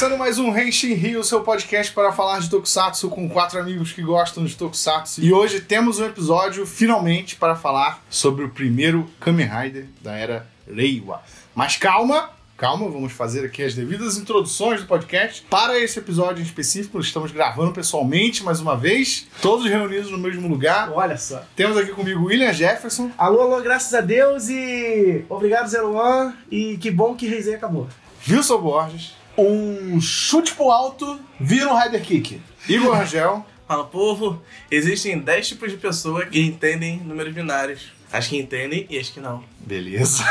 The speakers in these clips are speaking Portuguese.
Começando mais um Henshin Rio, seu podcast para falar de Tokusatsu com quatro amigos que gostam de Tokusatsu. E hoje temos um episódio, finalmente, para falar sobre o primeiro Kamen Rider da era Reiwa. Mas calma, calma, vamos fazer aqui as devidas introduções do podcast. Para esse episódio em específico, estamos gravando pessoalmente mais uma vez, todos reunidos no mesmo lugar. Olha só. Temos aqui comigo William Jefferson. Alô, alô, graças a Deus e obrigado, Zero One. E que bom que Reisei acabou. Wilson Borges. Um chute pro alto vira um Rider Kick. Igor Rangel. Fala, povo, existem 10 tipos de pessoas que entendem números binários. As que entendem e as que não. Beleza.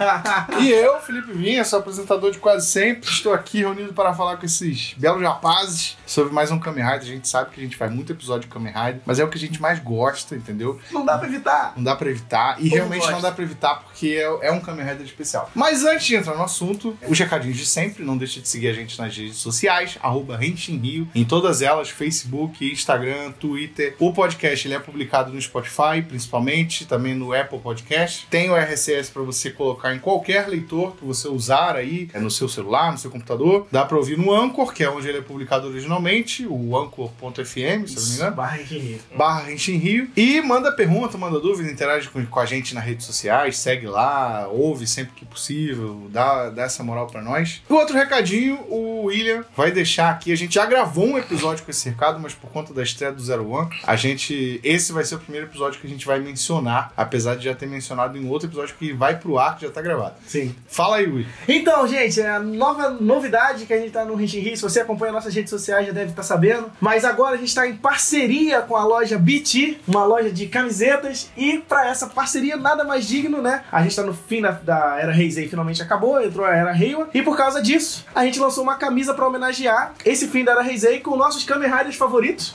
e eu, Felipe Vinha, sou apresentador de quase sempre. Estou aqui reunido para falar com esses belos rapazes sobre mais um Kamen Rider. A gente sabe que a gente faz muito episódio de Kamen Rider, mas é o que a gente mais gosta, entendeu? Não dá pra evitar. Não dá pra evitar. E Como realmente gosta. não dá pra evitar porque é, é um Kamen Rider especial. Mas antes de entrar no assunto, os recadinhos de sempre. Não deixe de seguir a gente nas redes sociais, arroba Rio, em todas elas, Facebook, Instagram, Twitter. O podcast ele é publicado no Spotify, principalmente, também no Apple Podcast. Tem o RSS para você colocar em qualquer leitor que você usar aí, é no seu celular, no seu computador. Dá pra ouvir no Anchor, que é onde ele é publicado originalmente, o anchor.fm, se não me engano Barra engenheiro. barra Renshin Rio. E manda pergunta, manda dúvida, interage com, com a gente nas redes sociais, segue lá, ouve sempre que possível, dá, dá essa moral pra nós. E outro recadinho, o William vai deixar aqui. A gente já gravou um episódio com esse recado, mas por conta da estreia do Zero One, a gente. Esse vai ser o primeiro episódio que a gente vai mencionar, apesar de já ter mencionado em outro episódio que vai pro ar, que já tá gravado. Sim. Fala aí, Will. Então, gente, é a nova novidade que a gente tá no Henshin Rio. Se você acompanha nossas redes sociais já deve estar sabendo. Mas agora a gente tá em parceria com a loja BT, uma loja de camisetas. E pra essa parceria, nada mais digno, né? A gente tá no fim da, da Era Heisei, finalmente acabou, entrou a Era Reiwa. E por causa disso, a gente lançou uma camisa pra homenagear esse fim da Era Heisei com nossos Kamen Riders favoritos.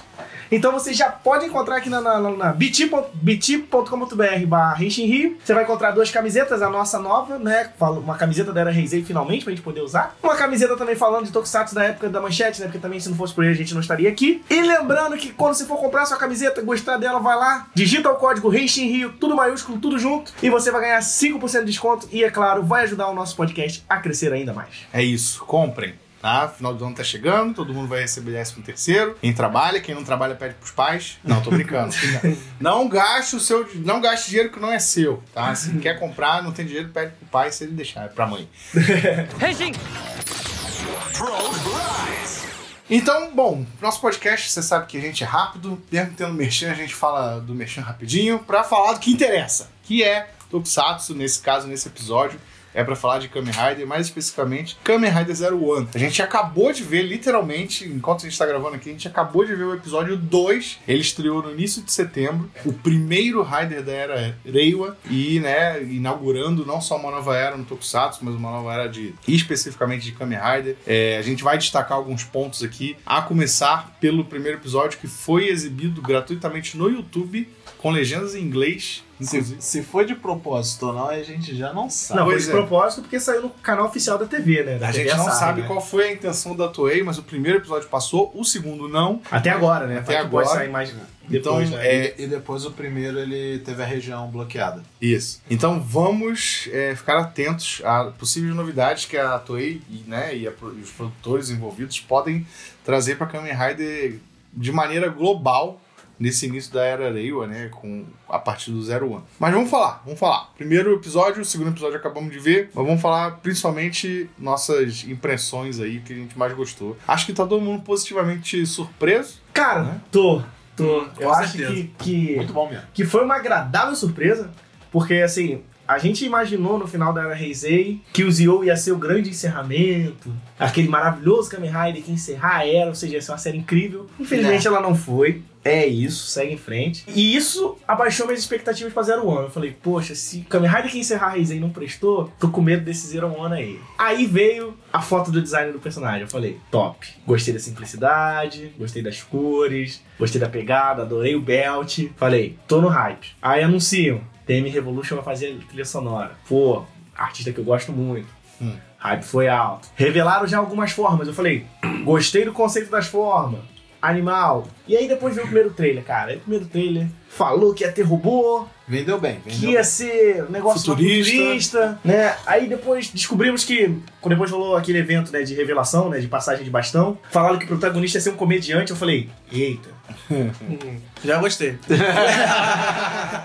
Então você já pode encontrar aqui na, na, na, na bt.com.br barra Rio. Você vai encontrar duas camisetas, a nossa nova, né? Uma camiseta da Era Heisei finalmente, pra gente poder usar. Uma camiseta também falando de Tokusatsu da época da manchete, né? Porque também se não fosse por ele a gente não estaria aqui. E lembrando que quando você for comprar sua camiseta, gostar dela, vai lá, digita o código Henshin Rio, tudo maiúsculo, tudo junto. E você vai ganhar 5% de desconto. E é claro, vai ajudar o nosso podcast a crescer ainda mais. É isso, comprem. Tá? Final do ano tá chegando, todo mundo vai receber 13 terceiro. Quem trabalha, quem não trabalha pede pros pais. Não, tô brincando. não gaste o seu, não gaste dinheiro que não é seu, tá? Se quer comprar, não tem dinheiro, pede pro pai se ele deixar, é pra mãe. Então, bom, nosso podcast, você sabe que a gente é rápido, mesmo tendo merchan, a gente fala do merchan rapidinho, pra falar do que interessa, que é Tokusatsu, nesse caso, nesse episódio, é pra falar de Kamen Rider, mais especificamente Kamen Rider Zero One. A gente acabou de ver, literalmente, enquanto a gente tá gravando aqui, a gente acabou de ver o episódio 2. Ele estreou no início de setembro, o primeiro Rider da era Reiwa, e, né, inaugurando não só uma nova era no Tokusatsu, mas uma nova era de, especificamente de Kamen Rider. É, a gente vai destacar alguns pontos aqui, a começar pelo primeiro episódio que foi exibido gratuitamente no YouTube, com legendas em inglês. Se, se foi de propósito ou não, a gente já não sabe. Não, foi de é. propósito porque saiu no canal oficial da TV, né? Da A TV gente não sabe né? qual foi a intenção da Toei, mas o primeiro episódio passou, o segundo não. Até agora, né? Até que Pode agora. sair mais Então, depois, né? é, E, e depois o primeiro ele teve a região bloqueada. Isso. Então vamos é, ficar atentos a possíveis novidades que a Toei e, né, e, a e os produtores envolvidos podem trazer para Kamen Rider de maneira global nesse início da era Reiwa, né, com a partir do Zero One. Mas vamos falar, vamos falar. Primeiro episódio, segundo episódio acabamos de ver, mas vamos falar principalmente nossas impressões aí, o que a gente mais gostou. Acho que tá todo mundo positivamente surpreso. Cara, né? tô. Tô. Hum, Eu com acho que, que, Muito bom mesmo. que foi uma agradável surpresa, porque assim. A gente imaginou no final da Era Heisei que o Zio ia ser o grande encerramento, aquele maravilhoso Kamen Rider que ia encerrar a era, ou seja, ia ser uma série incrível. Infelizmente ela não foi. É isso, segue em frente. E isso abaixou minhas expectativas pra Zero One. Eu falei, poxa, se Kamen Rider que encerrar a Heisei não prestou, tô com medo desse Zero One aí. Aí veio a foto do design do personagem. Eu falei, top. Gostei da simplicidade, gostei das cores, gostei da pegada, adorei o belt. Falei, tô no hype. Aí anunciam, TM Revolution vai fazer trilha sonora. Pô, artista que eu gosto muito. Hum. Hype foi alto. Revelaram já algumas formas. Eu falei, gostei do conceito das formas. Animal. E aí depois veio o primeiro trailer, cara. Aí o primeiro trailer falou que ia ter robô, Vendeu bem, que vendeu ia bem. ser um negócio Futurista. futurista, né? Aí depois descobrimos que, quando depois rolou aquele evento, né, de revelação, né, de passagem de bastão, falaram que o protagonista ia ser um comediante, eu falei, eita. Já gostei.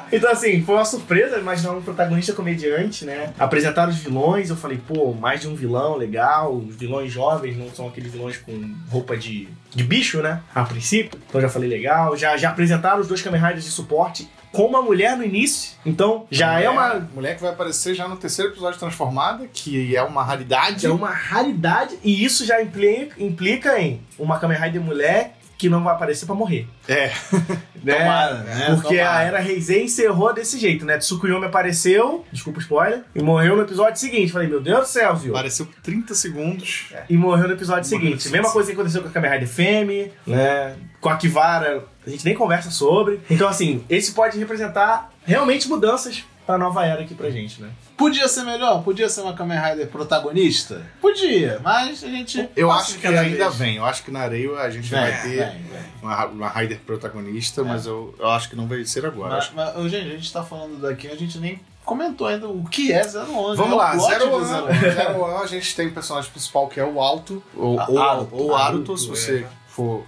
Então assim, foi uma surpresa imaginar um protagonista comediante, né? Apresentaram os vilões, eu falei, pô, mais de um vilão, legal, os vilões jovens não são aqueles vilões com roupa de, de bicho, né? A princípio. Então já falei legal, já, já apresentaram os dois Kamen Riders de suporte com uma mulher no início, então já é uma Mulher que vai aparecer já no terceiro episódio Transformada, que é uma raridade. É uma raridade e isso já implica, implica em uma Kamen Rider mulher que não vai aparecer pra morrer. É. Né? Tomara, né? Porque Tomara. a era Heisei encerrou desse jeito, né? Tsukuyomi apareceu, desculpa o spoiler, e morreu no episódio seguinte. Falei, meu Deus do céu, viu? Apareceu por 30 segundos. E morreu no episódio Morreu no seguinte. episódio Mesma coisa que aconteceu com a Kamen Rider Femme, né? Com a Kivara, a gente nem conversa sobre. Então, assim, esse pode representar realmente mudanças pra nova era aqui pra gente, né? Podia ser melhor? Podia ser uma Kamen Rider protagonista? Podia, mas a gente. Eu acho que ainda vez. vem. Eu acho que na areia a gente Vem, vai ter vem, vem. uma, uma Rider protagonista, mas eu, eu acho que não vai ser agora. Mas, mas, gente, a gente tá falando daqui, a gente nem comentou ainda o que é 011. Vamos é o lá, plot Zero do One, 011. Zero One, a gente tem o personagem principal que é o Alto, ou, Ah, ou, Aruto, ou Aruto, Aruto, se é. você for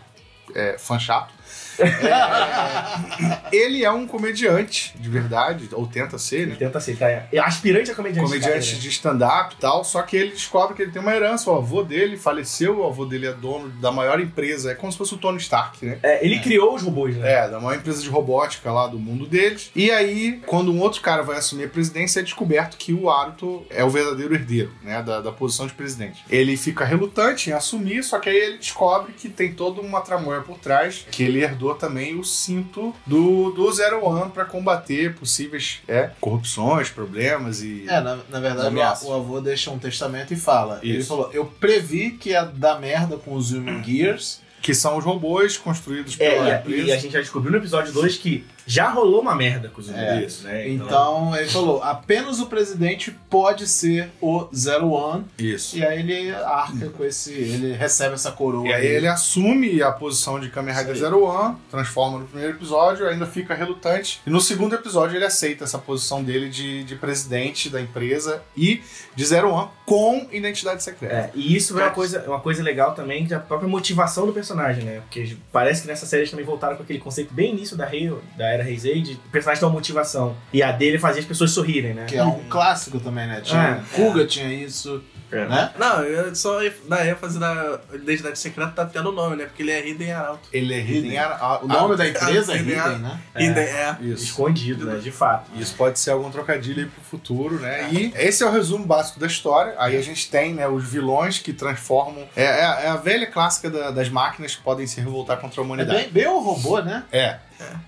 é, fã chato. É, ele é um comediante, de verdade, ou tenta ser, Ele né? tenta aceitar. É aspirante a comediante. Comediante cara, de stand-up e tal, só que ele descobre que ele tem uma herança. O avô dele faleceu, o avô dele é dono da maior empresa, é como se fosse o Tony Stark, né? É, ele criou os robôs, né? É, da maior empresa de robótica lá do mundo deles. E aí, quando um outro cara vai assumir a presidência, é descoberto que o Aruto é o verdadeiro herdeiro, né, da, da posição de presidente. Ele fica relutante em assumir, só que aí ele descobre que tem toda uma tramóia por trás, que ele herdou também o cinto do, do Zero One pra combater possíveis é, corrupções, problemas e... É, na, na verdade, o, o avô deixa um testamento e fala. Ele Isso. falou: Eu previ que ia dar merda com os Human Gears. Que são os robôs construídos É, pela e, a, empresa. e a gente já descobriu no episódio 2 que já rolou uma merda com os É, zumbis, né? Então ele falou: apenas o presidente pode ser o Zero One. Isso. E aí ele arca com esse. Ele recebe essa coroa. E aí ele assume a posição de Kamen Rider aí. Zero One, transforma no primeiro episódio, ainda fica relutante. E no segundo episódio ele aceita essa posição dele de, de presidente da empresa e de Zero One com identidade secreta. É, e isso é uma coisa, uma coisa legal também da própria motivação do personagem, né? Porque parece que nessa série eles também voltaram com aquele conceito bem início da, Rei, da era Heisei, de o personagem ter uma motivação. E a dele fazia as pessoas sorrirem, né? Que é um clássico também, né? Tinha, É. Kuga tinha isso, É. né? Não, eu só dar ênfase na identidade secreta tá tendo o nome, né? Porque ele é Hidden Arauto. Ele é Hidden. Hidden. a- O nome a- da empresa é Hidden Hidden, né? É. Hidden, é. Isso. Escondido, né? De fato. Isso pode ser algum trocadilho aí pro futuro, né? E esse é o resumo básico da história. Aí a gente tem, né, os vilões que transformam. É, é a- é a velha clássica da- das máquinas que podem se revoltar contra a É humanidade. bem, bem o robô, né? É.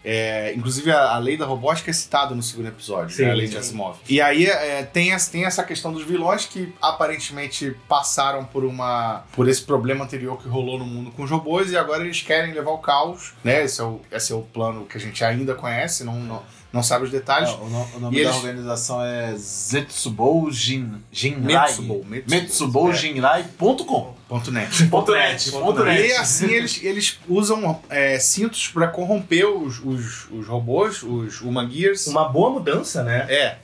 É, inclusive a, a lei da robótica é citada no segundo episódio, Sim, né, a lei de sim. Asimov. E aí é, tem, essa, tem essa questão dos vilões que aparentemente passaram por uma por esse problema anterior que rolou no mundo com os robôs e agora eles querem levar o caos, né? Esse é o, esse é o plano que a gente ainda conhece, não, não, não sabe os detalhes. É, o, no- o nome E da eles- organização é Zetsubou Jin, Jinrai. Metsubou, É. Jinrai.com. Ponto net. Ponto net. Ponto net. E assim eles, eles usam é, cintos pra corromper os, os, os robôs, os Human Gears. Uma boa mudança, né? É,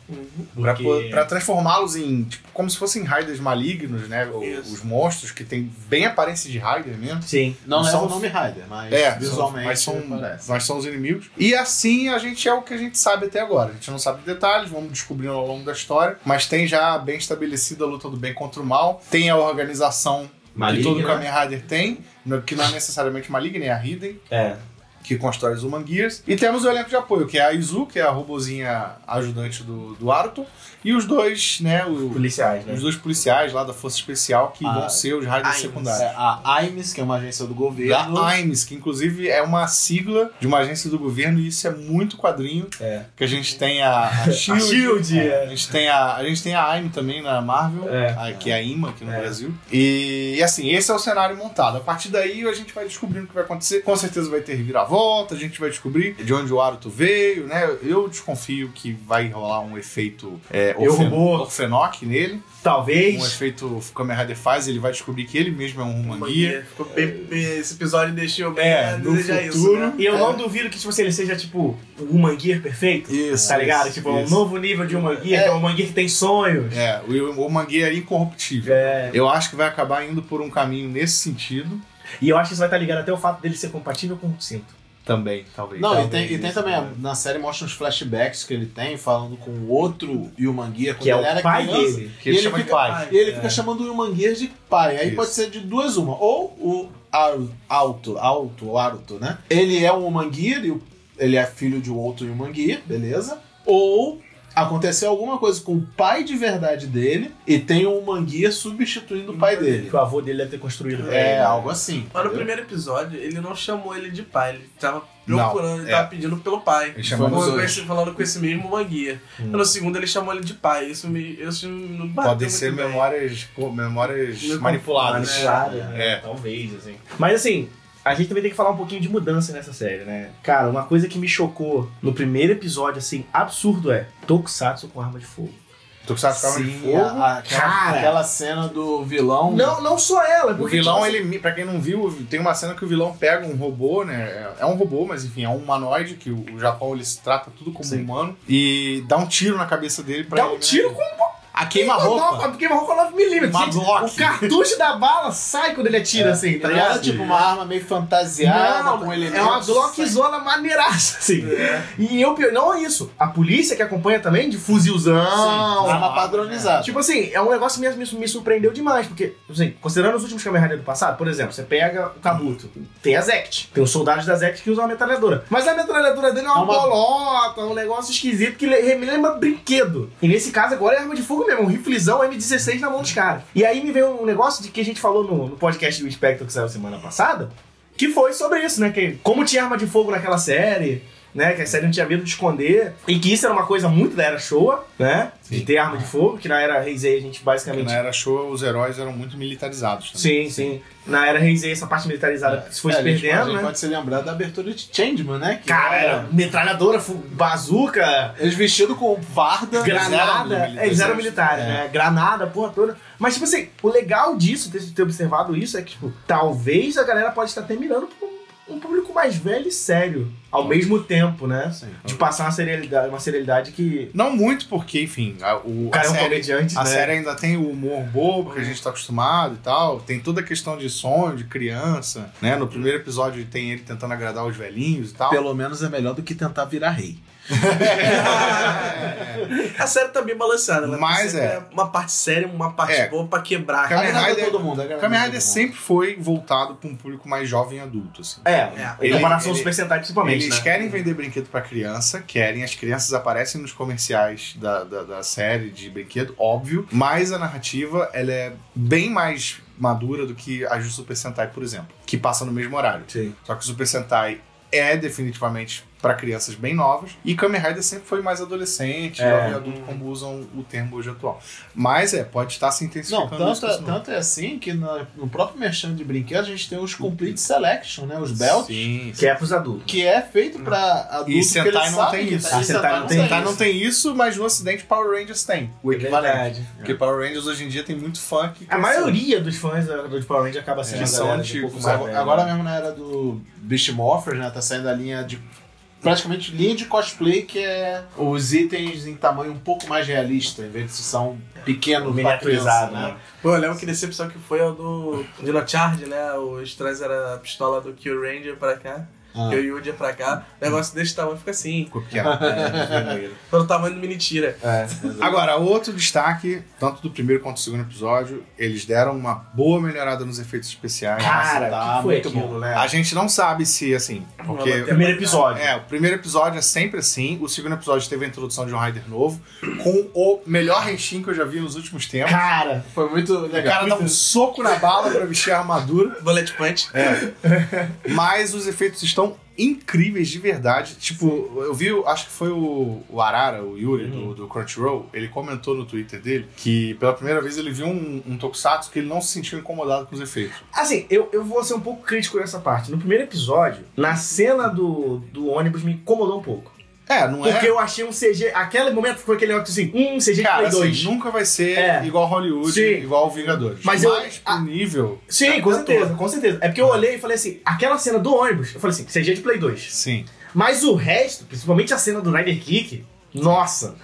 po- pra transformá-los em, tipo, como se fossem raiders malignos, né? Isso. Os monstros que tem bem aparência de raider mesmo. Sim. Não Não leva são- o nome Raider, mas É, visualmente mas são, parece. mas são os inimigos. E assim a gente é o que a gente sabe até agora. A gente não sabe detalhes, vamos descobrindo ao longo da história. Mas tem já bem estabelecida a luta do bem contra o mal. Tem a organização Maligna. que todo Kamen Rider tem, que não é necessariamente maligna, é a Hidden. É. que constrói os Human Gears. E temos o elenco de apoio, que é a Izu, que é a robozinha ajudante do, do Aruto, e os dois, né, o- Policiais, né? os dois policiais lá da Força Especial, que Ah, vão ser os Aimes. secundários. É, a AIMS, que é uma agência do governo. Da AIMS, que inclusive é uma sigla de uma agência do governo, e isso é muito quadrinho. É. Que a gente tem a, a Shield. A Shield, é. A gente tem a, a gente tem a AIM também na Marvel, É. a- que é a IMA aqui no É. Brasil. E, e assim, esse é o cenário montado. A partir daí a gente vai descobrindo o que vai acontecer. Com certeza vai ter volta, a gente vai descobrir de onde o Aruto veio, né? Eu desconfio que vai rolar um efeito é, orfen-. Orfenoc nele. Talvez. Um efeito Kamen Rider faz, ele vai descobrir que ele mesmo é um bem, bem- esse episódio deixou bem É, no futuro. isso, né? E eu É. não duvido que, tipo assim, ele seja, tipo, um Manguear perfeito. Isso, Tá ligado? isso, tipo, um isso. novo nível de um Manguear, É. que é um Manguear que tem sonhos. É, o, o é incorruptível. É. Eu acho que vai acabar indo por um caminho nesse sentido E eu acho que isso vai estar ligado até o fato dele ser compatível com o cinto. Também, talvez. Não, e Talvez tem, e tem isso, também, né? na série mostra uns flashbacks que ele tem, falando com outro Yumanguia, quando Que é o era pai criança, dele. Que ele e ele chama de fica- pai. E ele fica chamando o Yumanguia de pai. Aí Isso. pode ser de duas uma. Ou o Alto, Alto, Aruto, né? Ele é um Yumanguia, e o- ele é filho de um outro Yumanguia, beleza? Ou aconteceu alguma coisa com o pai de verdade dele e tem um Manguia substituindo o pai dele. Que o avô dele deve ter construído. É, ele. algo assim. Mas no primeiro episódio, ele não chamou ele de pai, ele tava Não, procurando, ele é. tava pedindo pelo pai. Ele chamou com esse- falando com esse mesmo manguia. Hum. No segundo ele chamou ele de pai. Isso me. Isso não bateu Podem muito ser bem. memórias, co- memórias Meio manipuladas. Manipulada, né? É. Talvez, assim. Mas assim, a gente também tem que falar um pouquinho de mudança nessa série, né? Cara, uma coisa que me chocou no primeiro episódio, assim, absurdo é Tokusatsu com arma de fogo. Tokusatsu com arma de fogo. a- a- aquela, Cara. aquela cena do vilão. Não, não só ela, O porque vilão, tipo, ele, pra quem não viu, tem uma cena que o vilão pega um robô, né? É- É um robô, mas enfim, é um humanoide que o Japão eles trata tudo como Sim. humano e dá um tiro na cabeça dele pra dá um ele, né? tiro com A queima-roupa. Queima-roupa 9mm. Uma Gente, Glock. O cartucho da bala sai quando ele atira, assim, tá era ligado? tipo uma arma meio fantasiada Não, com elementos. é uma Glockzona maneiraça, assim. E eu, não é isso. A polícia que acompanha também, de fuzilzão. Sim, arma padronizada. Tipo assim, é um negócio que me, me, me surpreendeu demais, porque, assim, considerando os últimos Kamen Rider do passado, por exemplo, você pega o Kabuto, tem a Zect, tem os soldados da Zect que usam a metralhadora. Mas a metralhadora dele é uma, É uma- bolota, um negócio esquisito que me lembra brinquedo. E nesse caso agora é arma de fogo mesmo, um riflezão M16 na mão dos caras. E aí me veio um negócio de que a gente falou no, no podcast do Spectre que saiu semana passada, que foi sobre isso, né? Que como tinha arma de fogo naquela série, né? Que a série não tinha medo de esconder. E que isso era uma coisa muito da era Showa, né? De Sim. ter arma de fogo, que na era Heisei a gente Porque basicamente. na era show, os heróis eram muito militarizados também. Sim, sim. Na era Heisei essa parte militarizada se foi É, se a gente- a perdendo, gente né? pode se lembrar da abertura de Changeman, né? Que Cara, era- metralhadora, bazuca, Eles vestidos com farda. granada. É, eles eram militares, É. né? Granada, porra toda. Mas, tipo assim, o legal disso, ter, ter observado isso, é que, tipo, talvez a galera pode estar até mirando pra um, público mais velho e sério. Ao mesmo tempo, né? Sim. De passar uma serialidade, uma serialidade que. Não muito, porque, enfim, a, o, O cara a é um série, comediante, a né? série ainda tem o humor bobo que a gente tá acostumado e tal. Tem toda a questão de sonho, de criança, né? No primeiro episódio tem ele tentando agradar os velhinhos e tal. Pelo menos é melhor do que tentar virar rei. A série tá bem balanceada, né? Mas é. Uma parte séria, uma parte É. boa pra quebrar. Kamen Rider- todo mundo. agrada Kamen Rider sempre foi voltado pra um público mais jovem e adulto, assim. É, É. em comparação Ele- Super Sentai, principalmente. Eles né? querem vender brinquedo pra criança, querem, as crianças aparecem nos comerciais da, da, da série de brinquedo, óbvio, mas a narrativa ela é bem mais madura do que a do Super Sentai, por exemplo, que passa no mesmo horário. Sim. Só que o Super Sentai é definitivamente pra crianças bem novas e Kamen Rider sempre foi mais adolescente, É. jovem adulto, como usam o termo hoje atual. Mas é, pode estar se Não, intensificando isso tanto, novo. tanto é assim que no, no próprio merchan de brinquedos a gente tem os Complete Selection, né? Os belts. Sim, Que é pros adultos. Que é feito pra adulto E que Sentai eles não tem que isso. tá- Ah, Sentai não tem. Sentai isso. não tem isso, mas no ocidente Power Rangers tem o equivalente. Verdade. Porque Power Rangers hoje em dia tem muito funk. A maioria dos fãs da- do Power Ranger acaba sendo É, são galera de antigos, um Agora, agora mesmo na era do Beast Morphers, né? Tá saindo a linha de. Praticamente linha de cosplay que é os itens em tamanho um pouco mais realista, em vez de são pequenos pra Miniaturizado, né? Pô, eu lembro que decepção que foi o do Dino Charge, né? Os trazeram a pistola do Kill Ranger pra cá, Ah. Kill Yuja pra cá. O negócio desse tamanho fica assim. Ficou pequeno. É, Pelo tamanho do mini tira. É. Agora, outro destaque, tanto do primeiro quanto do segundo episódio, eles deram uma boa melhorada nos efeitos especiais. Cara, tá que foi muito aquilo, bom. né? A gente não sabe se, assim, porque... Uma Primeiro episódio. É, o primeiro episódio é sempre assim, o segundo episódio teve a introdução de um Rider novo, com o melhor Henshin que eu já vi nos últimos tempos. Cara, Foi muito O legal. cara dá um soco na bala pra vestir a armadura, Bullet Punch. mas os efeitos estão incríveis de verdade. Tipo, eu vi, acho que foi o, o Arara, o Yuri, Uhum. do, do Crunchyroll, ele comentou no Twitter dele que pela primeira vez ele viu um, um tokusatsu que ele não se sentiu incomodado com os efeitos. Assim, eu, eu vou ser um pouco crítico nessa parte. No primeiro episódio, na cena do, do ônibus, me incomodou um pouco. É, não Porque é? eu achei um CG. Aquele momento ficou aquele negócio assim, um CG de Cara, Play assim, 2. nunca vai ser É. igual Hollywood, Sim. igual Vingadores. Mas eu- Mas pro nível. Sim, com certeza, com certeza. É porque eu olhei e falei assim, aquela cena do ônibus, eu falei assim, CG de Play 2. Sim. Mas o resto, principalmente a cena do Rider Kick, nossa,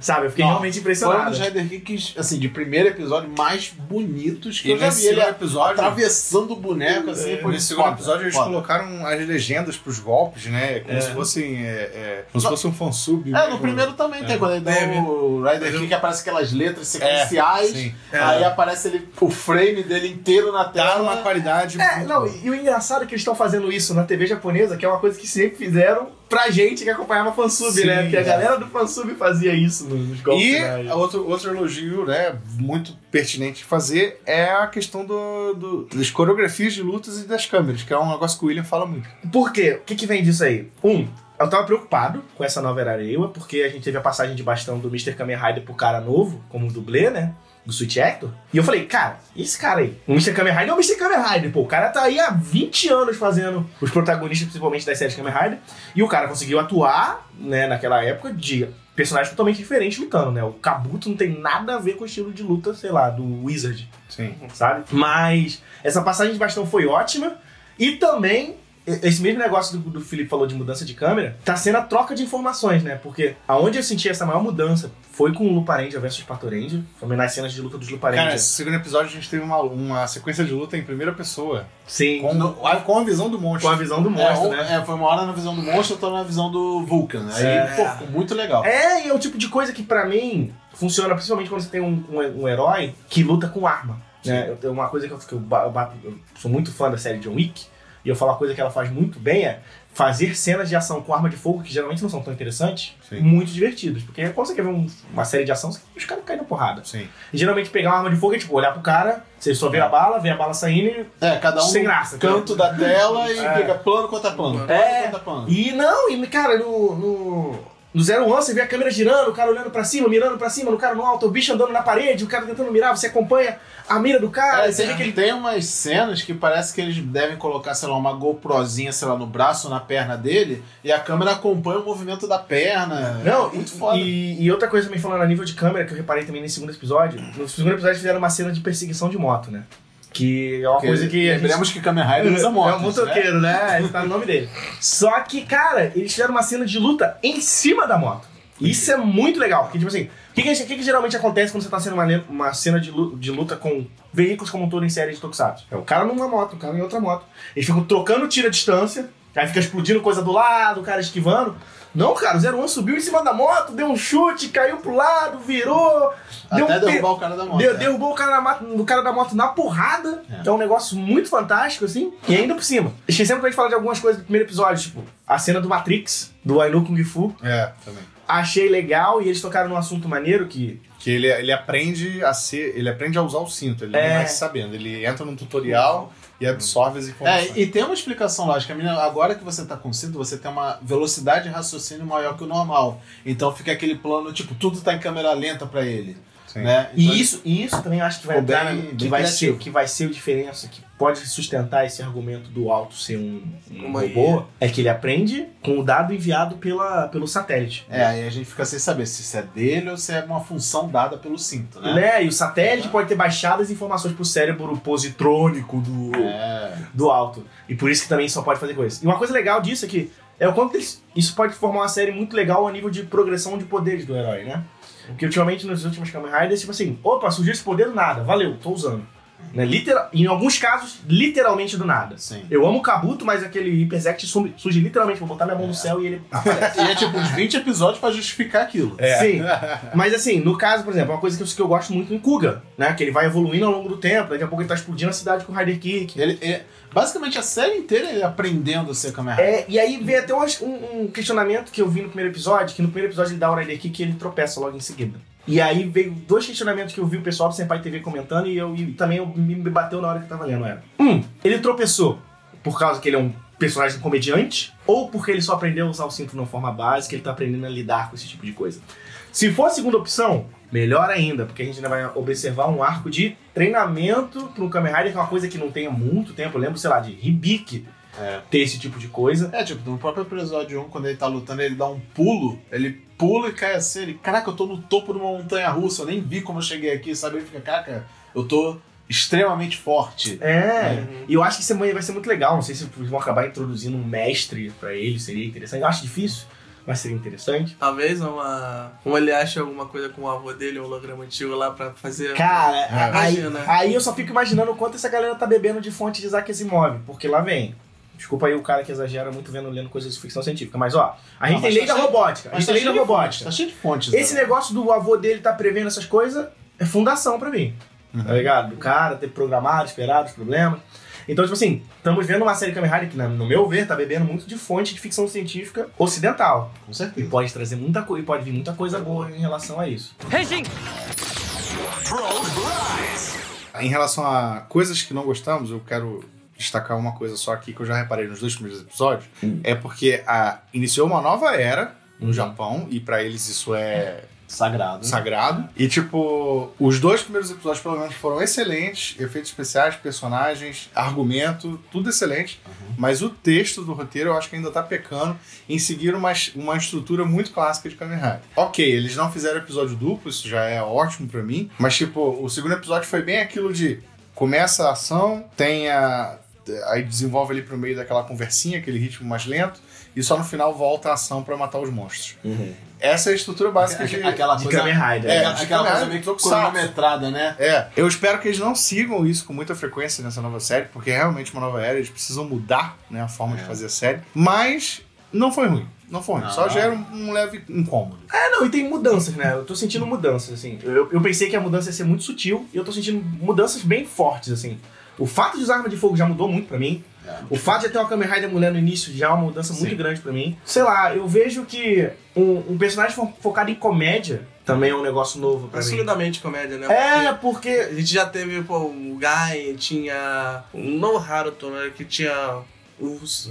sabe? Eu fiquei Não, realmente Foi um impressionado. dos Rider Kicks, assim, de primeiro episódio mais bonitos que E eu já vi. Ele episódio. atravessando o boneco, assim, foi Nesse segundo foda, episódio eles foda. colocaram as legendas pros golpes, né? Como É. se fossem. É, é, como se fosse um fansub. É, né? no primeiro também tem, quando ele dá Teve. o Rider Kick, aparece aquelas letras sequenciais, sim. aí aparece ele, o frame dele inteiro na tela. numa qualidade. É, não, e o engraçado é que eles estão fazendo isso na TV japonesa, que é uma coisa que sempre fizeram pra gente que acompanhava fansub, Sim, né? Porque a é. galera do fansub fazia isso nos golpes E finais. outro, outro elogio, né, muito pertinente de fazer é a questão do, do- das coreografias de lutas e das câmeras, que é um negócio que o William fala muito. Por quê? O que, que vem disso aí? Um, eu tava preocupado com essa nova era Reiwa, porque a gente teve a passagem de bastão do Mr. Kamen Rider pro cara novo, como dublê, né? Do Switch Hector. E eu falei, cara, esse cara aí, o Mr. Kamen Rider é o Mr. Kamen Rider. Pô, o cara tá aí há 20 anos fazendo os protagonistas, principalmente das séries Kamen Rider. E o cara conseguiu atuar, né, naquela época, de personagens totalmente diferentes lutando, né? O Kabuto não tem nada a ver com o estilo de luta, sei lá, do Wizard Sim. sabe? Mas essa passagem de bastão foi ótima. E também, esse mesmo negócio do, do Felipe falou de mudança de câmera, tá sendo a troca de informações, né? Porque aonde eu senti essa maior mudança foi com o Lupa Ranger versus Pato Ranger, foi nas cenas de luta dos Lupa Cara, Ranger. esse segundo episódio a gente teve uma, uma sequência de luta em primeira pessoa. Sim, Com, com, com a visão do monstro. a visão do É, monstro, um- né? é, foi uma hora na visão do monstro, outra na visão do Vulcan. Aí, É. pô, ficou muito legal. É, e é o tipo de coisa que pra mim funciona principalmente quando você tem um, um, um herói que luta com arma. Né? Eu uma coisa que eu, que eu ba- eu bato- eu sou muito fã da série John Wick, e eu falo uma coisa que ela faz muito bem é fazer cenas de ação com arma de fogo, que geralmente não são tão interessantes, Sim. muito divertidas. Porque quando você quer ver um- uma série de ação, os caras caem na porrada. Sim. E geralmente pegar uma arma de fogo é tipo olhar pro cara, você só vê a bala, vê a bala saindo e. É, cada um Sem no graça, canto da tela e É. fica plano contra plano. Plano É. contra plano. E não, e cara, no. no... No Zero One, você vê a câmera girando, o cara olhando pra cima, mirando pra cima, no cara no alto, o bicho andando na parede, o cara tentando mirar, você acompanha a mira do cara, É, você vê tem, que ele tem umas cenas que parece que eles devem colocar, sei lá, uma GoProzinha, sei lá, no braço ou na perna dele, e a câmera acompanha o movimento da perna. Não, é muito e, foda. E, e outra coisa também falando a nível de câmera, que eu reparei também nesse segundo episódio. No segundo episódio fizeram uma cena de perseguição de moto, né? Que é uma Porque coisa que. gente- Lembremos que Kamen Rider usa motos, É um motoqueiro, né? Esse tá no nome dele. Só que, cara, eles fizeram uma cena de luta em cima da moto. Isso é muito legal, porque, tipo assim, o que, que, que geralmente acontece quando você tá sendo uma, uma cena de, lu- de luta com veículos como um todo em série de Tokusatsu? É o cara numa moto, o cara em outra moto. Eles ficam trocando tiro à distância, aí fica explodindo coisa do lado, o cara esquivando. Não, cara, o 01 subiu em cima da moto, deu um chute, caiu pro lado, virou. deu Até um pe- derrubar o cara da moto. Deu- é. derrubou o cara, da moto, o cara da moto na porrada, É. que é um negócio muito fantástico, assim, e ainda por cima. Esquecemos pra gente falar de algumas coisas do primeiro episódio, tipo, a cena do Matrix, do Ainu Kung Fu. É, também. Achei legal e eles tocaram num assunto maneiro que. Que ele, ele aprende a ser. Ele aprende a usar o cinto, ele É. não vai se sabendo. Ele entra num tutorial e absorve as informações. É, e tem uma explicação lógica. Menina, agora que você tá com cinto, você tem uma velocidade de raciocínio maior que o normal. Então fica aquele plano, tipo, tudo tá em câmera lenta pra ele. Sim. Né? Então, E isso, e isso também eu acho que vai, entrar bem- que vai ser que vai ser a diferença, que pode sustentar esse argumento do alto ser um, um Uma robô, é que ele aprende com o dado enviado pela, pelo satélite. É, aí a gente fica sem saber se isso é dele ou se é uma função dada pelo cinto, né? Né? E o satélite pode ter baixado as informações pro cérebro positrônico do, É. do alto. E por isso que também só pode fazer coisas. E uma coisa legal disso é que é o quanto eles- isso pode formar uma série muito legal a nível de progressão de poderes do herói, né? Porque ultimamente nos últimos Kamen Riders, tipo assim, opa, surgiu esse poder do nada, valeu, tô usando. Né? Literal, em alguns casos, literalmente do nada. Sim. Eu amo o Kabuto, mas aquele Hypersect surge, surge literalmente, vou botar minha mão no céu e ele aparece. E é tipo uns 20 episódios pra justificar aquilo. Sim. Mas assim, no caso, por exemplo, uma coisa que eu, que eu gosto muito em Kuga, né? Que ele vai evoluindo ao longo do tempo, daqui a pouco ele tá explodindo a cidade com o Rider Kick. Ele, é- basicamente a série inteira ele aprendendo a ser Kamen. É, e aí vem até um, um- um questionamento que eu vi no primeiro episódio, que no primeiro episódio ele dá o Rider Kick e ele tropeça logo em seguida. E aí veio dois questionamentos que eu vi o pessoal do Senpai TV comentando e, eu, e também eu, me, bateu na hora que eu tava lendo, era. Um, ele tropeçou por causa que ele é um personagem comediante, ou porque ele só aprendeu a usar o cinto de uma forma básica, ele tá aprendendo a lidar com esse tipo de coisa. Se for a segunda opção, melhor ainda, porque a gente ainda vai observar um arco de treinamento um Kamen Rider, que é uma coisa que não tem há muito tempo. Eu lembro, sei lá, de Hibiki É. ter esse tipo de coisa. É, tipo, no próprio episódio 1, quando ele tá lutando, ele dá um pulo, ele pula e cai assim, ele, caraca, eu tô no topo de uma montanha russa, eu nem vi como eu cheguei aqui, sabe? Ele fica, caraca, eu tô extremamente forte. É, e eu acho que isso vai ser muito legal. Não sei se eles vão acabar introduzindo um mestre pra ele, seria interessante. Eu acho difícil, mas seria interessante. Talvez uma. Um ele ache alguma coisa com o avô dele, um holograma antigo lá pra fazer. Cara, aí, Imagina. aí eu só fico imaginando o quanto essa galera tá bebendo de fonte de Isaac Asimov, porque lá vem. Desculpa aí o cara que exagera muito vendo lendo coisas de ficção científica, mas ó, a gente Não, tem lei tá da cheio- robótica, a gente tem lei da de fontes, robótica. Tá cheio de fontes. Esse né? negócio do avô dele tá prevendo essas coisas é fundação pra mim. Tá ligado? Do cara ter programado, esperado os problemas. Então, tipo assim, estamos vendo uma série Kamen Rider que, no meu ver, tá bebendo muito de fonte de ficção científica ocidental. Com E certeza. pode trazer muita coisa, e pode vir muita coisa boa em relação a isso. Em relação a coisas que não gostamos, eu quero destacar uma coisa só aqui que eu já reparei nos dois primeiros episódios. É porque a, iniciou uma nova era no Japão e pra eles isso é Sagrado. sagrado. E, tipo, os dois primeiros episódios, pelo menos, foram excelentes. Efeitos especiais, personagens, argumento, tudo excelente. Mas o texto do roteiro eu acho que ainda tá pecando em seguir uma, uma estrutura muito clássica de Kamen Rider. Ok, eles não fizeram episódio duplo, isso já é ótimo pra mim. Mas, tipo, o segundo episódio foi bem aquilo de começa a ação, tem a. Aí desenvolve ali pro meio daquela conversinha, aquele ritmo mais lento, e só no final volta a ação pra matar os monstros. Essa é a estrutura básica de, Aquela De coisa. Kamen Rider. É, aquela coisa meio que cronometrada, né? É, eu espero que eles não sigam isso com muita frequência nessa nova série, porque é realmente uma nova era, eles precisam mudar né, a forma de fazer a série. Mas não foi ruim, não foi ruim, só Não. gera um, um leve incômodo. É, não, e tem mudanças, né? Eu tô sentindo mudanças, assim. Eu, eu pensei que a mudança ia ser muito sutil e eu tô sentindo mudanças bem fortes, assim. O fato de usar arma de fogo já mudou muito pra mim. O fato de ter uma Kamen Rider mulher no início já é uma mudança muito Sim. grande pra mim. Sei lá, eu vejo que um, um personagem fo- focado em comédia também é um negócio novo pra mim. Assumidamente comédia, né? É, Porque porque. a gente já teve, pô, o Guy, tinha. No Haruto, né? Que tinha o,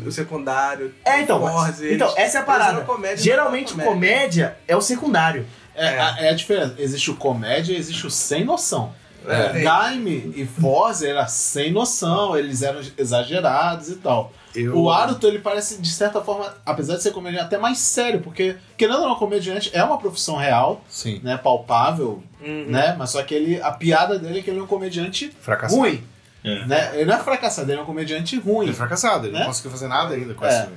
o secundário. É, então, mas- então, eles- essa é a parada. comédia, Geralmente não era comédia é o secundário. É, a, é a diferença. Existe o comédia e existe o sem noção. É. É, Gaime e Forza era sem noção, eles eram exagerados e tal. Eu- O Aruto, ele parece, de certa forma, apesar de ser comediante, até mais sério, porque, querendo ou não, comediante é uma profissão real, Sim, né, palpável, Uhum. né, mas só que ele, a piada dele é que ele é um comediante fracassado. ruim, É. né, ele não é fracassado, ele é um comediante ruim. Ele é fracassado, ele Né? não conseguiu fazer nada ainda com É. essa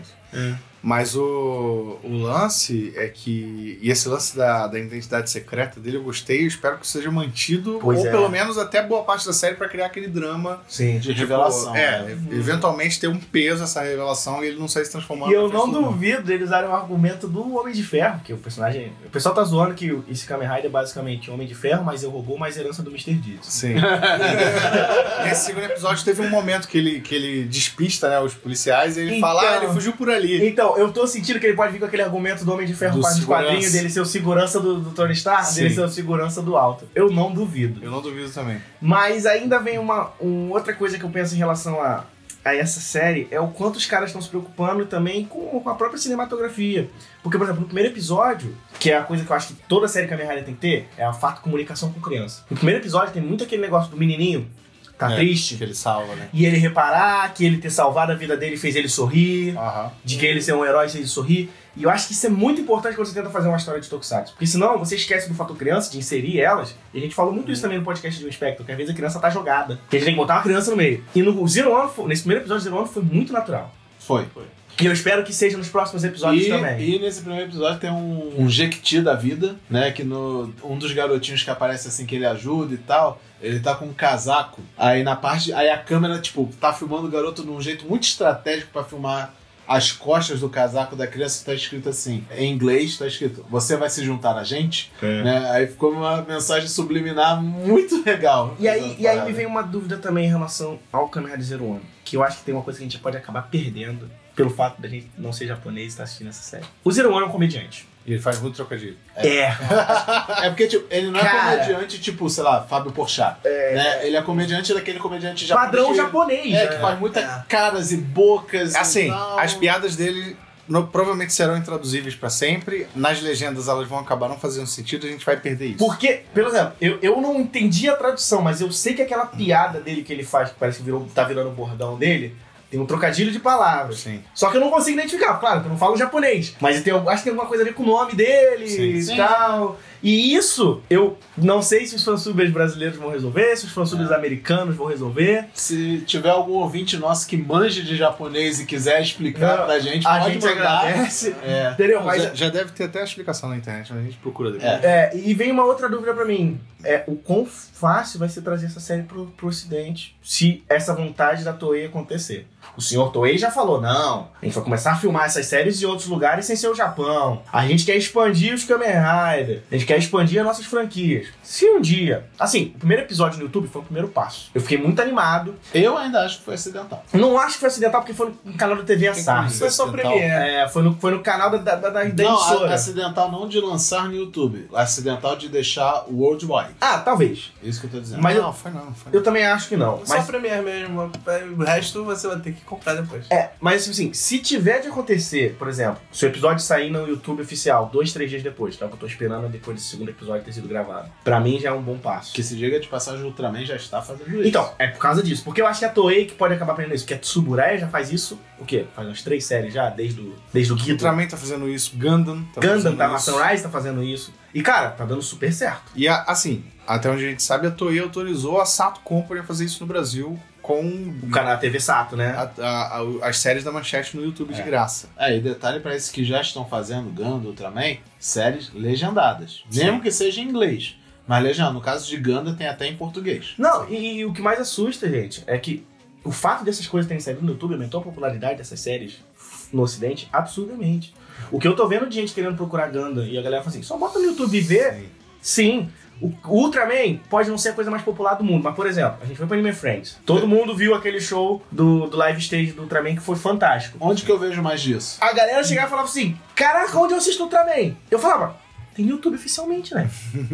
Mas o, o lance é que. E esse lance da, da identidade secreta dele eu gostei. Eu espero que seja mantido. Pois ou é. pelo menos até boa parte da série pra criar aquele drama. Sim. De revelação. É, né? eventualmente ter um peso essa revelação e ele não sair se transformando. E eu não duvido deles usarem o argumento do Homem de Ferro, que o personagem. O pessoal tá zoando que esse Kamen Rider é basicamente Homem de Ferro, mas eu roubou mais herança do Mr. Deeds. Sim. Nesse segundo episódio teve um momento que ele, que ele despista né, os policiais e ele Então. fala, ah, ele fugiu por ali. Então, eu tô sentindo que ele pode vir com aquele argumento do Homem de Ferro Do segurança. quadrinhos dele ser o segurança do, do Tony Stark, Sim. dele ser o segurança do alto. Eu não duvido. Eu não duvido também. Mas ainda vem uma um, outra coisa que eu penso em relação a, a essa série é o quanto os caras estão se preocupando também com, com a própria cinematografia. Porque, por exemplo, no primeiro episódio, que é a coisa que eu acho que toda série Kamen Rider tem que ter, é a fato comunicação com criança. No primeiro episódio tem muito aquele negócio do menininho, tá É, triste, Que ele salva, né? e ele reparar que ele ter salvado a vida dele fez ele sorrir, Aham. de que ele ser um herói fez ele sorrir. E eu acho que isso é muito importante quando você tenta fazer uma história de Tokusatsu. Porque senão você esquece do fator criança, de inserir elas. E a gente falou muito isso também no podcast de um Inspector, que às vezes a criança tá jogada. Que a gente tem que botar uma criança no meio. E no Zero One, foi- nesse primeiro episódio do Zero One foi muito natural. Foi. E eu espero que seja nos próximos episódios E, também. e nesse primeiro episódio tem um, um Jequiti da vida, né? Que no, um dos garotinhos que aparece assim que ele ajuda e tal, ele tá com um casaco. Aí na parte. Aí a câmera, tipo, tá filmando o garoto de um jeito muito estratégico pra filmar as costas do casaco da criança que tá escrito assim. Em inglês tá escrito, você vai se juntar a gente? Né? Aí ficou uma mensagem subliminar muito legal. E aí, e aí me vem uma dúvida também em relação ao Kamen Rider Zero One. Que eu acho que tem uma coisa que a gente pode acabar perdendo. pelo fato da gente não ser japonês e estar assistindo essa série. O Zero One é um comediante. E ele faz muito trocadilho. É. É porque, tipo, ele não é Cara. comediante, tipo, sei lá, Fábio Porchat. Né? Ele é comediante daquele comediante japonês. Padrão japonês. É, né? que faz muitas É. caras e bocas. Assim, e tal. as piadas dele no- provavelmente serão intraduzíveis pra sempre. Nas legendas elas vão acabar não fazendo sentido, a gente vai perder isso. Porque, por exemplo, eu, eu não entendi a tradução, mas eu sei que aquela piada dele que ele faz, que parece que virou, tá virando o bordão dele, tem um trocadilho de palavras. Sim. Só que eu não consigo identificar, claro, que eu não falo japonês. Mas tem, acho que tem alguma coisa a ver com o nome dele Sim, e sim. tal. E isso, eu não sei se os fansubers brasileiros vão resolver, se os fansubers americanos vão resolver. Se tiver algum ouvinte nosso que manje de japonês e quiser explicar Não, pra gente, a pode gente mandar. agradece. É. Entendeu? Mas já, já deve ter até a explicação na internet, mas a gente procura depois. É. É, e vem uma outra dúvida pra mim. É, o quão fácil vai ser trazer essa série pro, pro ocidente se essa vontade da Toei acontecer? O senhor Toei já falou, não, a gente vai começar a filmar essas séries em outros lugares sem ser o Japão. A gente quer expandir os Kamen Rider. A gente quer expandir as nossas franquias. Se um dia... Assim, o primeiro episódio no YouTube foi o primeiro passo. Eu fiquei muito animado. Eu ainda acho que foi acidental. Não acho que foi acidental porque foi no canal da TV Assar. Foi só. Premiere. É, foi no, foi no canal da, da, da, da não, emissora. a- acidental não de lançar no YouTube. Acidental de deixar o worldwide. Ah, talvez. Isso que eu tô dizendo. Mas não, foi não, foi não. Eu também acho que não. Só Mas a Premiere mesmo. O resto você vai ter que comprar depois. É, mas assim, se tiver de acontecer, por exemplo, se o episódio sair no YouTube oficial, dois, três dias depois, que é o que eu tô esperando depois desse segundo episódio ter sido gravado, pra mim já é um bom passo. Que se diga de passagem, o Ultraman já está fazendo isso. Então, é por causa disso. Porque eu acho que a Toei que pode acabar aprendendo isso. Porque a Tsuburaya já faz isso, o quê? Faz umas três séries já, desde o, desde o Guido. Ultraman tá fazendo isso, Gundam tá Gundam fazendo tá, isso. Sunrise tá fazendo isso. E, cara, tá dando super certo. E a- assim, até onde a gente sabe, a Toei autorizou a Sato Company a fazer isso no Brasil com O canal TV Sato, né? a- a- a- as séries da Manchete no YouTube de É. graça. É, e detalhe pra esses que já estão fazendo Gundam, Ultraman, séries legendadas. Sim. Mesmo que seja em inglês. Mas legenda, no caso de Gundam tem até em português. Não, e, e o que mais assusta, gente, é que o fato dessas coisas terem saído no YouTube aumentou a popularidade dessas séries no ocidente absurdamente. O que eu tô vendo de gente querendo procurar Gundam e a galera fala assim, só bota no YouTube e vê. Sim. Sim. O Ultraman pode não ser a coisa mais popular do mundo, mas por exemplo, a gente foi pro Anime Friends. Todo mundo viu aquele show do, do live stage do Ultraman que foi fantástico. Onde que eu vejo mais disso? A galera chegava e falava assim: Caraca, onde eu assisto Ultraman? Eu falava, tem no YouTube oficialmente, né?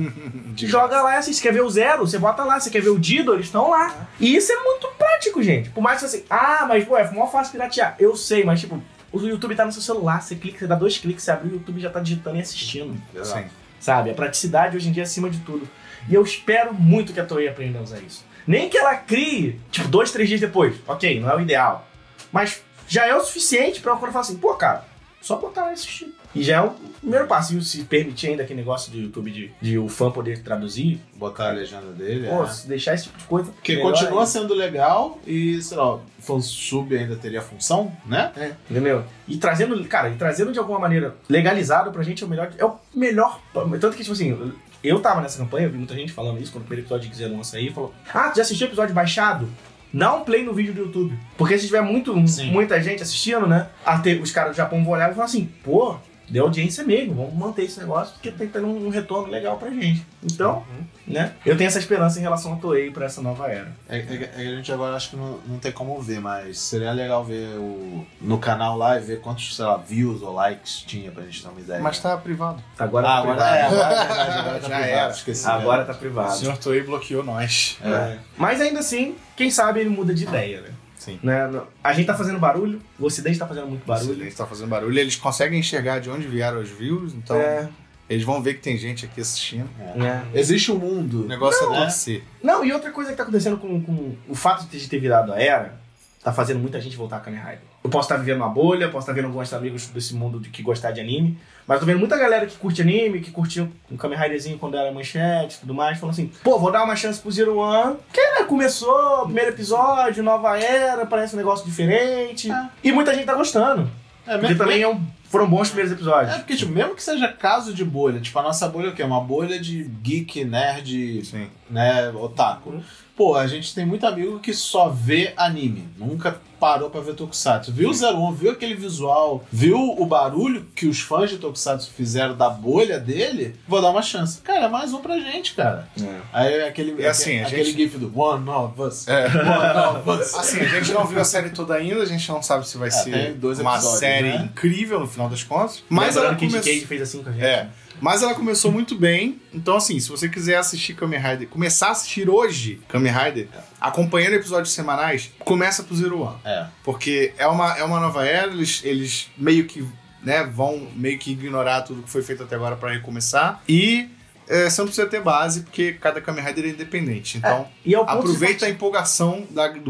Joga lá assiste. Você quer ver o Zero? Você bota lá. Você quer ver o Dido? Eles estão lá. E isso é muito prático, gente. Por mais que você assim, ah, mas pô, é mó fácil piratear. Eu sei, mas tipo, o YouTube tá no seu celular. Você clica, você dá dois cliques, você abre o YouTube já tá digitando e assistindo. Sim. Sabe? A praticidade hoje em dia é acima de tudo. E eu espero muito que a Toei aprenda a usar isso. Nem que ela crie, tipo, dois, três dias depois. Ok, não é o ideal. Mas já é o suficiente pra eu falar assim, pô, cara, só botar lá e assistir. E já é o primeiro passo. E se permitir ainda aquele negócio do YouTube de, de o fã poder traduzir, Botar a legenda dele. pô, é. se deixar esse tipo de coisa. Porque continua ainda. sendo legal e, sei lá, o fansub ainda teria função, né? É, entendeu? E trazendo, cara, e trazendo de alguma maneira legalizado pra gente é o melhor. É o melhor. Tanto que, tipo assim, eu tava nessa campanha, eu vi muita gente falando isso quando o primeiro episódio de Xenon sair, falou: Ah, tu já assistiu o episódio baixado? Dá um play no vídeo do YouTube. Porque se tiver muito, Sim. muita gente assistindo, né? Até os caras do Japão vão olhar e falar assim, pô, deu audiência mesmo, vamos manter esse negócio, porque tem tendo um retorno legal pra gente. Então, né? Eu tenho essa esperança em relação a Toei pra essa nova era. É, é que- é que a gente agora acho que não, não tem como ver, mas seria legal ver o, no canal lá e ver quantos, sei lá, views ou likes tinha pra gente ter uma ideia. Mas tá privado. Agora ah, tá agora, privado. é, agora é verdade, agora tá Já privado, era. esqueci. Agora tá O privado. senhor Toei bloqueou nós. É. Mas ainda assim, quem sabe ele muda de ideia, né? Sim. Né? A gente tá fazendo barulho, o Ocidente tá fazendo muito Barulho. barulho. Eles tá fazendo barulho. Eles conseguem enxergar de onde vieram os views, então É, eles vão ver que tem gente aqui assistindo. né? Existe um mundo. O negócio Não, é acontecer. Não, e outra coisa que tá acontecendo com, com o fato de ter virado a era, tá fazendo muita gente voltar a Kamen Rider. Eu posso estar vivendo uma bolha, posso estar vendo alguns amigos desse mundo de que gostar de anime, mas tô vendo muita galera que curte anime, que curtiu um Kamen Riderzinho quando era manchete e tudo mais, falando assim, pô, vou dar uma chance pro Zero One, que né, começou, primeiro episódio, nova era, parece um negócio diferente, É. e muita gente tá gostando, É, porque mesmo, também é um- foram bons primeiros episódios. é porque, tipo, mesmo que seja caso de bolha, tipo, a nossa bolha é o quê? Uma bolha de geek, nerd, Sim. Né, otaku. Uhum. Pô, a gente tem muito amigo que só vê anime, nunca parou pra ver Tokusatsu, viu o 01, viu aquele visual, viu o barulho que os fãs de Tokusatsu fizeram da bolha dele, vou dar uma chance. Cara, é mais um pra gente, cara. Aí aquele, É assim, a aquele gente- gif do One of Us. É. One of Us. Assim, a gente não viu a série toda ainda, a gente não sabe se vai ser tem dois uma episódios, série né? incrível no final das contas. Mas Lembrando ela que a fez assim com a gente. É. Mas ela começou muito bem. Então, assim, se você quiser assistir Kamen Rider, começar a assistir hoje Kamen Rider, acompanhando episódios semanais, começa pro Zero One. É. Porque é uma, é uma nova era, eles, eles meio que né, vão meio que ignorar tudo que foi feito até agora pra recomeçar. E é, você não precisa ter base, porque cada Kamen Rider é independente. Então, é o ponto de aproveita a empolgação da- do,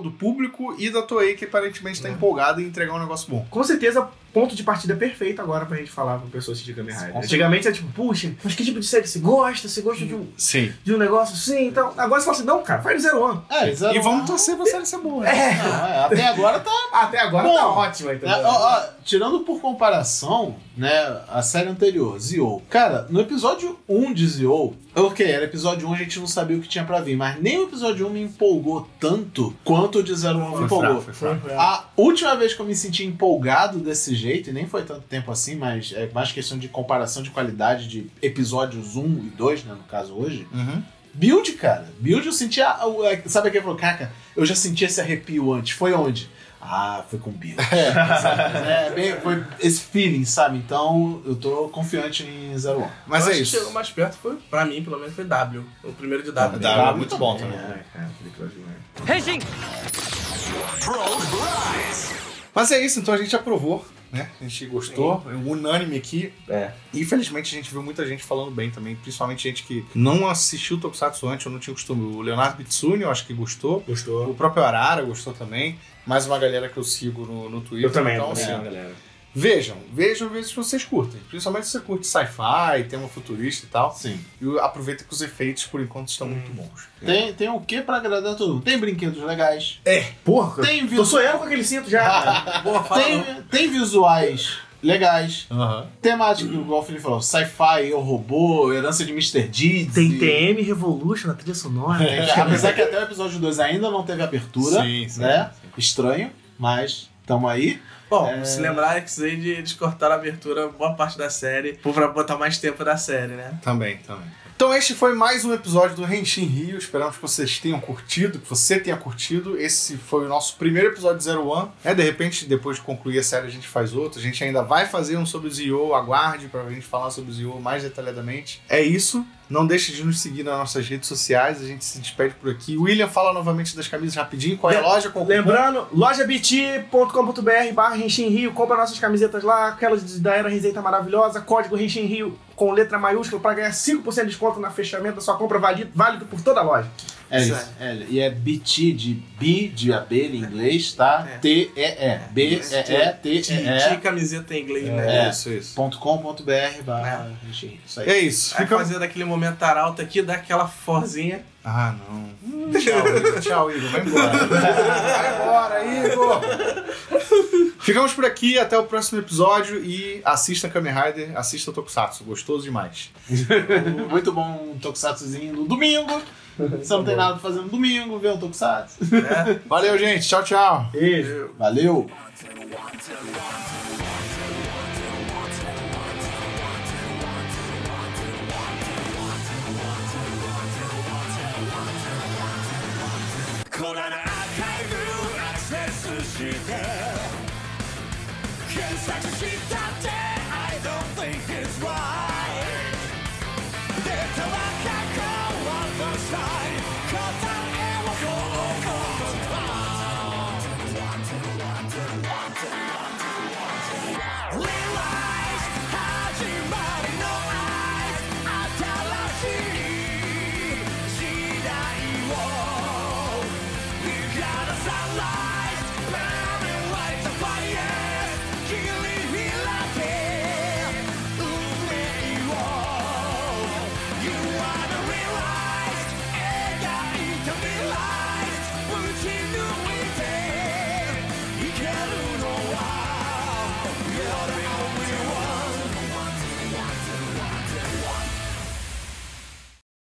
do público e da Toei, que aparentemente está empolgada em entregar um negócio bom. Com certeza, ponto de partida perfeito agora pra gente falar pra pessoa assistir Kamen Rider. Antigamente é tipo, puxa, mas que tipo de série você gosta? Você gosta de um, Sim. de um negócio assim? Então, agora você fala assim, não, cara, faz Zero One. É, Zero E vamos torcer pra série ser boa. né? É. Não, é, até agora tá Até agora Bom, tá ótimo, entendeu? É, ó, ó, tirando por comparação, né, a série anterior, Zio. Cara, no episódio 1 de Zio, ok, era episódio 1, a gente não sabia o que tinha pra vir, mas nem o episódio 1 me empolgou tanto quanto o de 01 me Foi empolgou. fraco, foi fraco. A última vez que eu me senti empolgado desse jeito, e nem foi tanto tempo assim, mas é mais questão de comparação de qualidade de episódios 1 e 2, né, no caso hoje. Uhum. Build, cara. Build eu sentia. o- é, Sabe aquele falou, caca, eu já senti esse arrepio antes. Foi onde? Ah, foi com Build. é, bem, foi esse feeling, sabe? Então eu tô confiante em Zero One. Mas Eu é acho que isso. chegou mais perto foi, pra mim, pelo menos, foi W. O primeiro de W. W. é muito bom também. É, cara, aquele episódio, né? Mas é isso, então a gente aprovou, né? A gente gostou, é unânime aqui. É. Infelizmente a gente viu muita gente falando bem também, principalmente gente que não assistiu Tokusatsu antes, eu não tinha costume. O Leonardo Bitsuni, eu acho que gostou. Gostou. O próprio Arara gostou também. Mais uma galera que eu sigo no, no Twitter. Eu também, então, também, assim, galera. Vejam, vejam, vejam se vocês curtem. Principalmente se você curte sci-fi, tema futurista e tal. Sim. E aproveita que os efeitos, por enquanto, estão muito bons. Tem, tem o que pra agradar todo mundo? Tem brinquedos legais. Porra, Tem tô visu- sonhando com aquele cinto já. Boa, fala não. Tem, tem visuais legais. Aham. Temática, igual o Felipe falou, sci-fi, eu robô, herança de Mr. Deeds. Tem e- TM Revolution na trilha sonora. É, apesar que até o episódio 2 ainda não teve abertura. Sim, sim, né? Estranho, mas tamo aí. Bom, É. se lembrar que Xade, eles cortaram a abertura boa parte da série pra botar mais tempo da série, né? Também, também. Então este foi mais um episódio do Renshin Rio. Esperamos que vocês tenham curtido, que você tenha curtido. Esse foi o nosso primeiro episódio de Zero One. É, de repente, depois de concluir a série, a gente faz outro. A gente ainda vai fazer um sobre o Zio. Aguarde pra gente falar sobre o Zio mais detalhadamente. É isso. Não deixe de nos seguir nas nossas redes sociais. A gente se despede por aqui. William, fala novamente das camisas rapidinho. Qual é a loja? Qual? Lembrando, lojabt.com.br barra Rio, compra nossas camisetas lá, aquelas da Era Receita Maravilhosa, código Rio com letra maiúscula para ganhar 5% de desconto na fechamento da sua compra válido, válido por toda a loja. É Isso isso. É, e é BT de B de abelha em inglês, tá? É. T-E-E. B-E-E-T-E-E. Tinha camiseta em inglês, né? É. Isso, isso. .com.br barra Rio. Isso aí. É isso. Fica... fazer daquele momento arauto aqui, dar aquela forzinha. Ah, não. Tchau, Igor. Tchau, Igor. Vai embora. Vai embora, Igor. Ficamos por aqui. Até o próximo episódio. E assista Kamen Rider. Assista Tokusatsu. Gostoso demais. Muito bom um tokusatsuzinho no domingo. Você não tem nada pra fazer no domingo, vê um tokusatsu. Né? Valeu, gente. Tchau, tchau. Beijo. Valeu!「sex machine.